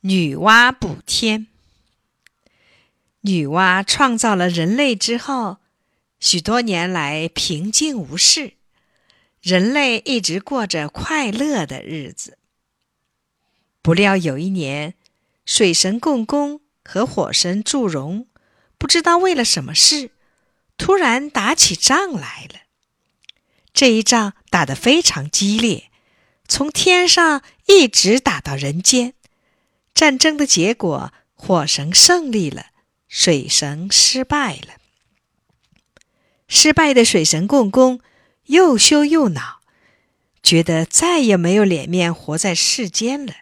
女娲补天。女娲创造了人类之后，许多年来平静无事，人类一直过着快乐的日子。不料有一年，水神共工和火神祝融不知道为了什么事，突然打起仗来了。这一仗打得非常激烈，从天上一直打到人间。战争的结果，火神胜利了，水神失败了。失败的水神共工又羞又恼，觉得再也没有脸面活在世间了，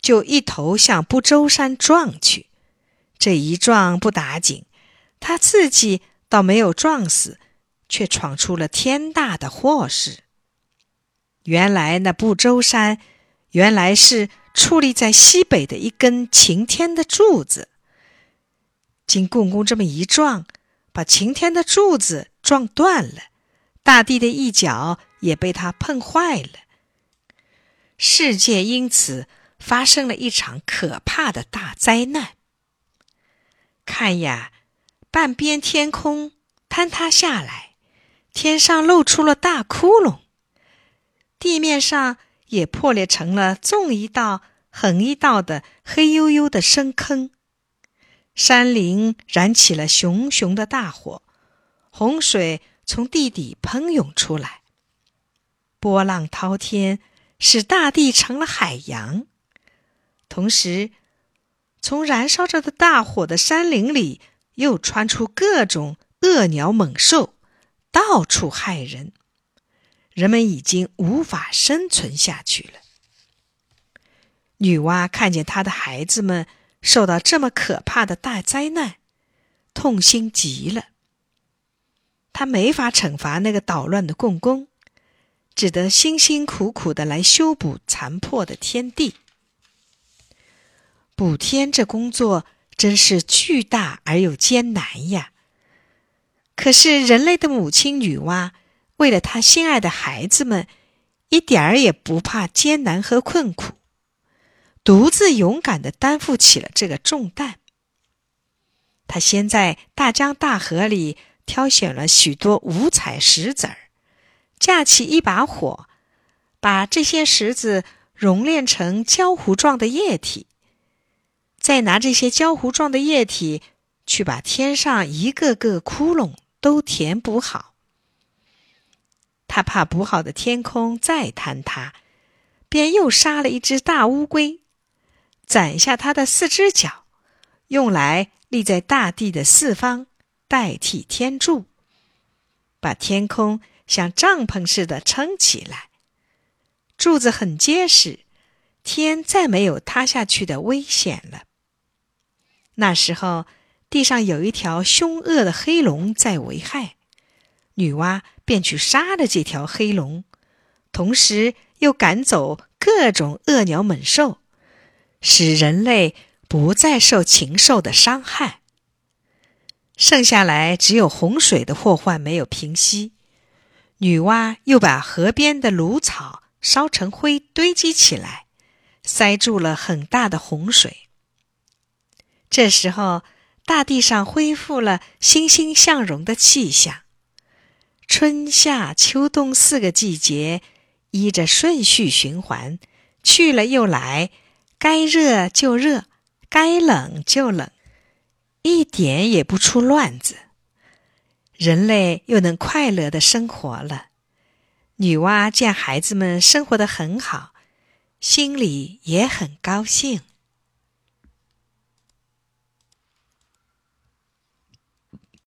就一头向不周山撞去。这一撞不打紧，他自己倒没有撞死，却闯出了天大的祸事。原来那不周山，原来是。矗立在西北的一根擎天的柱子，经共工这么一撞，把擎天的柱子撞断了，大地的一角也被他碰坏了。世界因此发生了一场可怕的大灾难。看呀，半边天空坍塌下来，天上露出了大窟窿，地面上。也破裂成了纵一道、横一道的黑黝黝的深坑，山林燃起了熊熊的大火，洪水从地底喷涌出来，波浪滔天，使大地成了海洋。同时，从燃烧着的大火的山林里又窜出各种恶鸟猛兽，到处害人。人们已经无法生存下去了。女娲看见她的孩子们受到这么可怕的大灾难，痛心极了。她没法惩罚那个捣乱的共工，只得辛辛苦苦的来修补残破的天地。补天这工作真是巨大而又艰难呀！可是人类的母亲女娲。为了他心爱的孩子们，一点儿也不怕艰难和困苦，独自勇敢的担负起了这个重担。他先在大江大河里挑选了许多五彩石子儿，架起一把火，把这些石子熔炼成焦糊状的液体，再拿这些焦糊状的液体去把天上一个个窟窿都填补好。他怕补好的天空再坍塌，便又杀了一只大乌龟，斩下它的四只脚，用来立在大地的四方，代替天柱，把天空像帐篷似的撑起来。柱子很结实，天再没有塌下去的危险了。那时候，地上有一条凶恶的黑龙在危害。女娲便去杀了这条黑龙，同时又赶走各种恶鸟猛兽，使人类不再受禽兽的伤害。剩下来只有洪水的祸患没有平息。女娲又把河边的芦草烧成灰堆积起来，塞住了很大的洪水。这时候，大地上恢复了欣欣向荣的气象。春夏秋冬四个季节依着顺序循环，去了又来，该热就热，该冷就冷，一点也不出乱子。人类又能快乐的生活了。女娲见孩子们生活的很好，心里也很高兴。